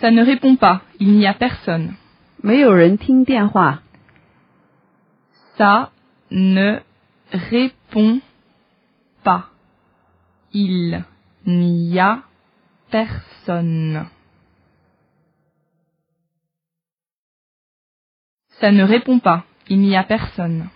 Ça ne répond pas, il n'y a personne. 没有人听电话。Ça ne répond pas, il n'y a personne. Ça ne répond pas, il n'y a personne.